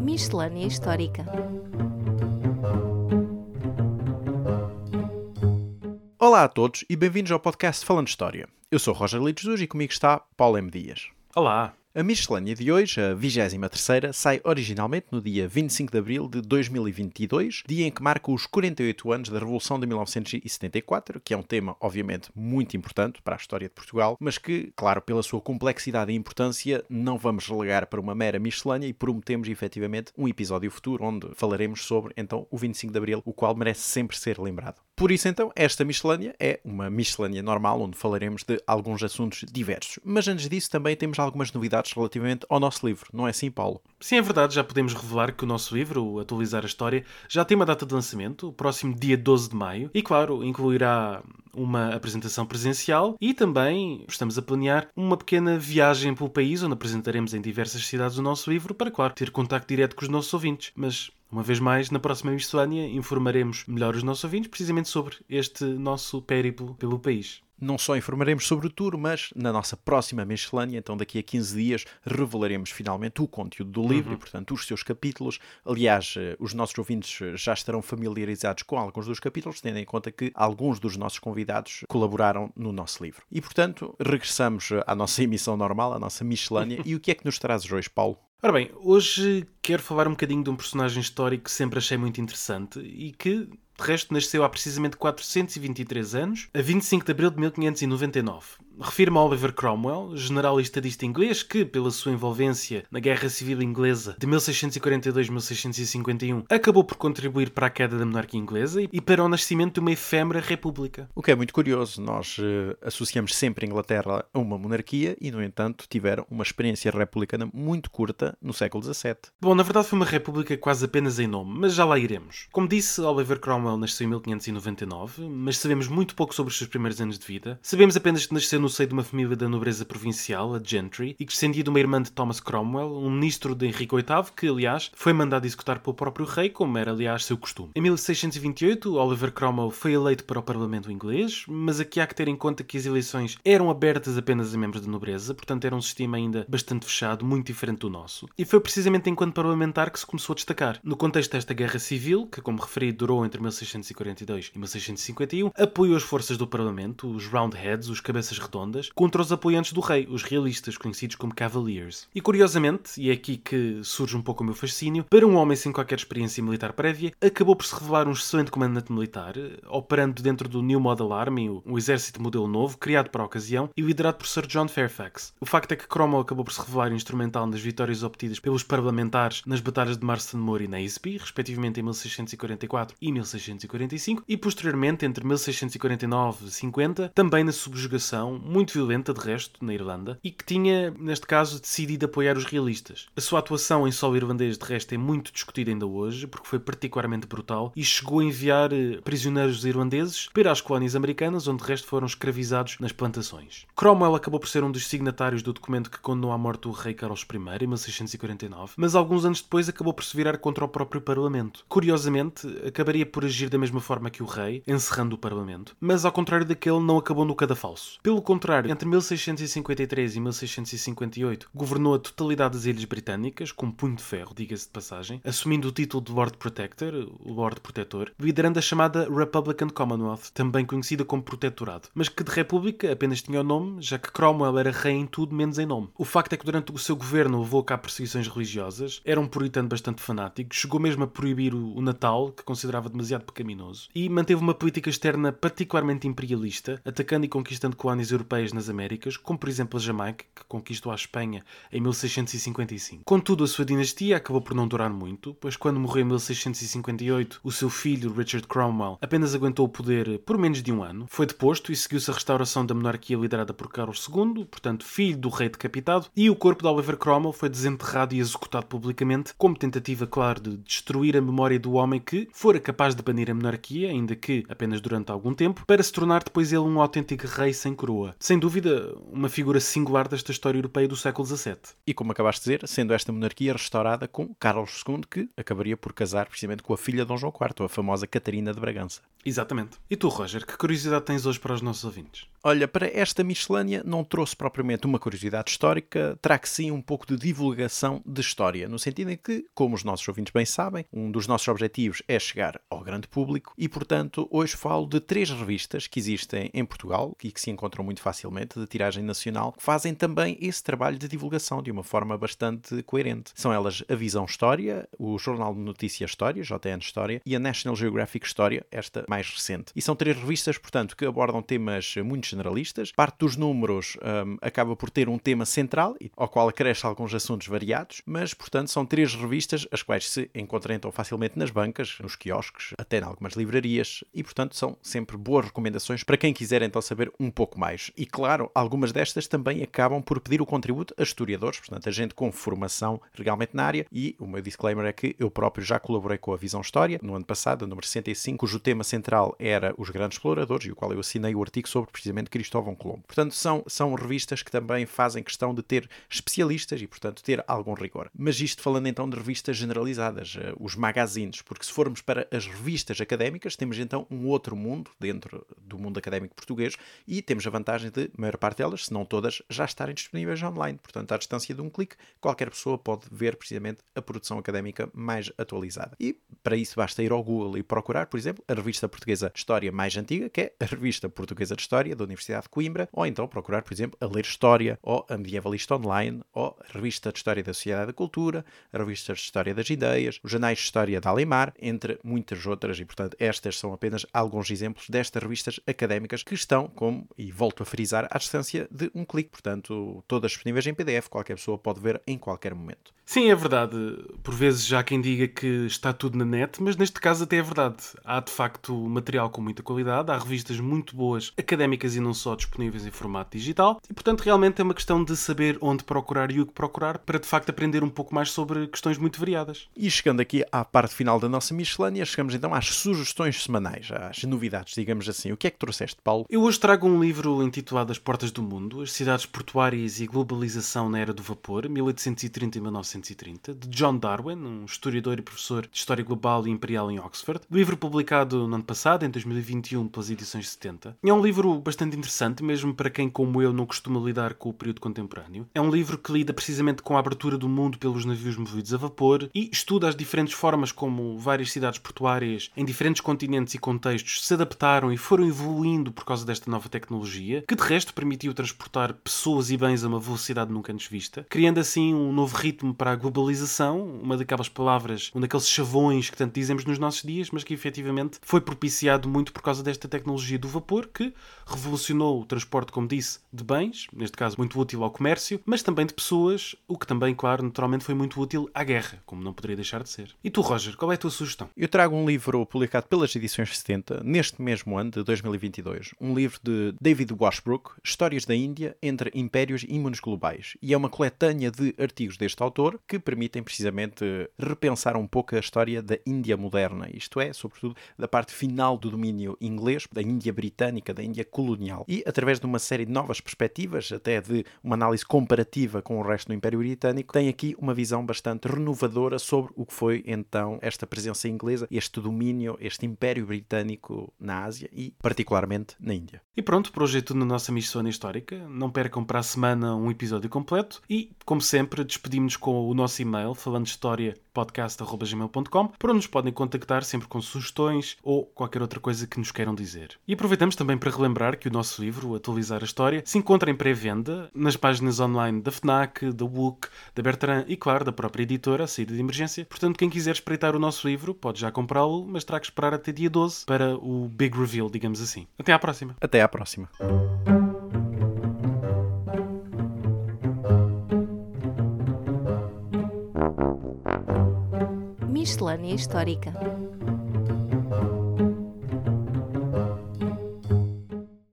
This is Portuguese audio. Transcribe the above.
Miscelânea Histórica Olá a todos e bem-vindos ao podcast Falando História. Eu sou Roger Litos e comigo está Paulo M. Dias. Olá! A miscelânea de hoje, a 23 sai originalmente no dia 25 de abril de 2022, dia em que marca os 48 anos da Revolução de 1974, que é um tema, obviamente, muito importante para a história de Portugal, mas que, claro, pela sua complexidade e importância, não vamos relegar para uma mera miscelânea e prometemos, efetivamente, um episódio futuro onde falaremos sobre, então, o 25 de abril, o qual merece sempre ser lembrado. Por isso, então, esta miscelânea é uma miscelânea normal, onde falaremos de alguns assuntos diversos. Mas antes disso, também temos algumas novidades relativamente ao nosso livro, não é assim, Paulo? Sim, é verdade, já podemos revelar que o nosso livro, Atualizar a História, já tem uma data de lançamento, o próximo dia 12 de maio, e claro, incluirá uma apresentação presencial e também estamos a planear uma pequena viagem pelo país onde apresentaremos em diversas cidades o nosso livro para, claro, ter contacto direto com os nossos ouvintes. Mas uma vez mais, na próxima miscelânea, informaremos melhor os nossos ouvintes precisamente sobre este nosso périplo pelo país não só informaremos sobre o tour, mas na nossa próxima miscelânea, então daqui a 15 dias, revelaremos finalmente o conteúdo do livro uhum. e, portanto, os seus capítulos. Aliás, eh, os nossos ouvintes eh, já estarão familiarizados com alguns dos capítulos, tendo em conta que alguns dos nossos convidados colaboraram no nosso livro. E, portanto, regressamos eh, à nossa emissão normal, à nossa miscelânea. e o que é que nos trazes hoje, Paulo? Ora bem, hoje quero falar um bocadinho de um personagem histórico que sempre achei muito interessante e que de resto, nasceu há precisamente 423 anos, a 25 de abril de 1599 refirma Oliver Cromwell, general e estadista inglês que, pela sua envolvência na Guerra Civil Inglesa de 1642-1651, acabou por contribuir para a queda da monarquia inglesa e para o nascimento de uma efêmera república. O que é muito curioso, nós uh, associamos sempre a Inglaterra a uma monarquia e, no entanto, tiveram uma experiência republicana muito curta no século XVII. Bom, na verdade foi uma república quase apenas em nome, mas já lá iremos. Como disse, Oliver Cromwell nasceu em 1599, mas sabemos muito pouco sobre os seus primeiros anos de vida. Sabemos apenas que nasceu no seio de uma família da nobreza provincial, a Gentry, e que descendia de uma irmã de Thomas Cromwell, um ministro de Henrique VIII, que, aliás, foi mandado executar pelo próprio rei, como era, aliás, seu costume. Em 1628, Oliver Cromwell foi eleito para o Parlamento inglês, mas aqui há que ter em conta que as eleições eram abertas apenas a membros da nobreza, portanto era um sistema ainda bastante fechado, muito diferente do nosso. E foi precisamente enquanto parlamentar que se começou a destacar. No contexto desta guerra civil, que, como referi, durou entre 1642 e 1651, apoiou as forças do Parlamento, os Roundheads, os cabeças redondas, contra os apoiantes do rei, os realistas, conhecidos como Cavaliers. E curiosamente, e é aqui que surge um pouco o meu fascínio, para um homem sem qualquer experiência militar prévia, acabou por se revelar um excelente comandante militar, operando dentro do New Model Army, um exército modelo novo, criado para a ocasião e liderado por Sir John Fairfax. O facto é que Cromwell acabou por se revelar instrumental nas vitórias obtidas pelos parlamentares nas batalhas de Marston Moor e Naseby, respectivamente em 1644 e 1645, e posteriormente, entre 1649 e 50, também na subjugação muito violenta, de resto, na Irlanda, e que tinha, neste caso, decidido apoiar os realistas. A sua atuação em solo irlandês, de resto, é muito discutida ainda hoje, porque foi particularmente brutal, e chegou a enviar eh, prisioneiros irlandeses para as colónias americanas, onde de resto foram escravizados nas plantações. Cromwell acabou por ser um dos signatários do documento que condenou à morte o rei Carlos I, em 1649, mas alguns anos depois acabou por se virar contra o próprio Parlamento. Curiosamente, acabaria por agir da mesma forma que o rei, encerrando o Parlamento, mas ao contrário daquele, não acabou no cadafalso. Pelo contrário, entre 1653 e 1658, governou a totalidade das Ilhas Britânicas, com punho de ferro, diga-se de passagem, assumindo o título de Lord Protector, o Lord Protetor, liderando a chamada Republican Commonwealth, também conhecida como Protetorado, mas que de República apenas tinha o nome, já que Cromwell era rei em tudo menos em nome. O facto é que durante o seu governo levou cabo perseguições religiosas, era um puritano bastante fanático, chegou mesmo a proibir o Natal, que considerava demasiado pecaminoso, e manteve uma política externa particularmente imperialista, atacando e conquistando colónias europeias nas Américas, como por exemplo a Jamaica, que conquistou a Espanha em 1655. Contudo, a sua dinastia acabou por não durar muito, pois quando morreu em 1658, o seu filho, Richard Cromwell, apenas aguentou o poder por menos de um ano, foi deposto e seguiu-se a restauração da monarquia liderada por Carlos II, portanto filho do rei decapitado, e o corpo de Oliver Cromwell foi desenterrado e executado publicamente, como tentativa, claro, de destruir a memória do homem que fora capaz de banir a monarquia, ainda que apenas durante algum tempo, para se tornar depois ele um autêntico rei sem coroa. Sem dúvida, uma figura singular desta história europeia do século XVII. E como acabaste de dizer, sendo esta monarquia restaurada com Carlos II, que acabaria por casar precisamente com a filha de Dom João IV, a famosa Catarina de Bragança. Exatamente. E tu, Roger, que curiosidade tens hoje para os nossos ouvintes? Olha, para esta miscelânea não trouxe propriamente uma curiosidade histórica, trago sim um pouco de divulgação de história, no sentido em que, como os nossos ouvintes bem sabem, um dos nossos objetivos é chegar ao grande público e, portanto, hoje falo de três revistas que existem em Portugal e que se encontram muito facilmente, de tiragem nacional, que fazem também esse trabalho de divulgação de uma forma bastante coerente. São elas a Visão História, o Jornal de Notícias História, JN História, e a National Geographic História, esta mais recente. E são três revistas, portanto, que abordam temas muito generalistas. Parte dos números um, acaba por ter um tema central, ao qual acresce alguns assuntos variados, mas, portanto, são três revistas as quais se encontram então facilmente nas bancas, nos quiosques, até em algumas livrarias, e, portanto, são sempre boas recomendações para quem quiser então saber um pouco mais. E, claro, algumas destas também acabam por pedir o contributo a historiadores, portanto, a gente com formação realmente na área, e o meu disclaimer é que eu próprio já colaborei com a Visão História, no ano passado, número 65, cujo tema central era os grandes exploradores, e o qual eu assinei o artigo sobre precisamente Cristóvão Colombo. Portanto, são, são revistas que também fazem questão de ter especialistas e, portanto, ter algum rigor. Mas isto falando então de revistas generalizadas, uh, os magazines, porque se formos para as revistas académicas, temos então um outro mundo dentro do mundo académico português e temos a vantagem de, maior parte delas, se não todas, já estarem disponíveis online. Portanto, à distância de um clique, qualquer pessoa pode ver precisamente a produção académica mais atualizada. E para isso basta ir ao Google e procurar, por exemplo, a revista portuguesa de História mais antiga, que é a Revista Portuguesa de História da Universidade de Coimbra, ou então procurar, por exemplo, a Ler História, ou a Medievalista Online, ou a Revista de História da Sociedade da Cultura, a Revista de História das Ideias, os Jornais de História da Alemar, entre muitas outras, e portanto estas são apenas alguns exemplos destas revistas académicas que estão, como, e volto a frisar, à distância de um clique, portanto todas disponíveis em PDF, qualquer pessoa pode ver em qualquer momento. Sim, é verdade. Por vezes já há quem diga que está tudo na net, mas neste caso até é verdade. Há de facto material com muita qualidade, há revistas muito boas, académicas e não só, disponíveis em formato digital, e portanto realmente é uma questão de saber onde procurar e o que procurar para de facto aprender um pouco mais sobre questões muito variadas. E chegando aqui à parte final da nossa miscelânea, chegamos então às sugestões semanais, às novidades, digamos assim. O que é que trouxeste, Paulo? Eu hoje trago um livro intitulado As Portas do Mundo, As Cidades Portuárias e Globalização na Era do Vapor, 1830 e 1930, de John Darwin, um historiador e professor de História Global e Imperial em Oxford. Livro publicado no ano passado, em 2021, pelas edições 70. E é um livro bastante interessante, mesmo para quem, como eu, não costuma lidar com o período contemporâneo. É um livro que lida precisamente com a abertura do mundo pelos navios movidos a vapor e estuda as diferentes formas como várias cidades portuárias em diferentes continentes e contextos se adaptaram e foram evoluindo por causa desta nova tecnologia, que de resto permitiu transportar pessoas e bens a uma velocidade nunca antes vista, criando assim um novo ritmo para a globalização, uma daquelas palavras, um daqueles chavões que tanto dizemos nos nossos dias, mas que efetivamente foi propiciado muito por causa desta tecnologia do vapor que revolucionou o transporte, como disse, de bens, neste caso muito útil ao comércio, mas também de pessoas, o que também, claro, naturalmente foi muito útil à guerra, como não poderia deixar de ser. E tu, Roger, qual é a tua sugestão? Eu trago um livro publicado pelas edições 70, neste mesmo ano de 2022, um livro de David Washbrook, Histórias da Índia entre Impérios e Mundos Globais, e é uma coletânea de artigos deste autor que permitem precisamente repensar um pouco a história da Índia moderna, isto é, sobretudo da parte final do domínio inglês, da Índia britânica, da Índia colonial, e através de uma série de novas perspectivas, até de uma análise comparativa com o resto do Império Britânico, tem aqui uma visão bastante renovadora sobre o que foi então esta presença inglesa, este domínio, este Império Britânico na Ásia e particularmente na Índia. E pronto, por hoje é tudo na nossa missão histórica. Não percam para a semana um episódio completo e, como sempre, despedimos-nos com o nosso e-mail falando de história podcast.gmail.com, por onde nos podem contactar sempre com sugestões ou qualquer outra coisa que nos queiram dizer. E aproveitamos também para relembrar que o nosso livro, Atualizar a História, se encontra em pré-venda nas páginas online da FNAC, da WUC, da Bertrand e, claro, da própria editora, a Saída de Emergência. Portanto, quem quiser espreitar o nosso livro pode já comprá-lo, mas terá que esperar até dia 12 para o big reveal, digamos assim. Até à próxima. Até à próxima. Miscelânea Histórica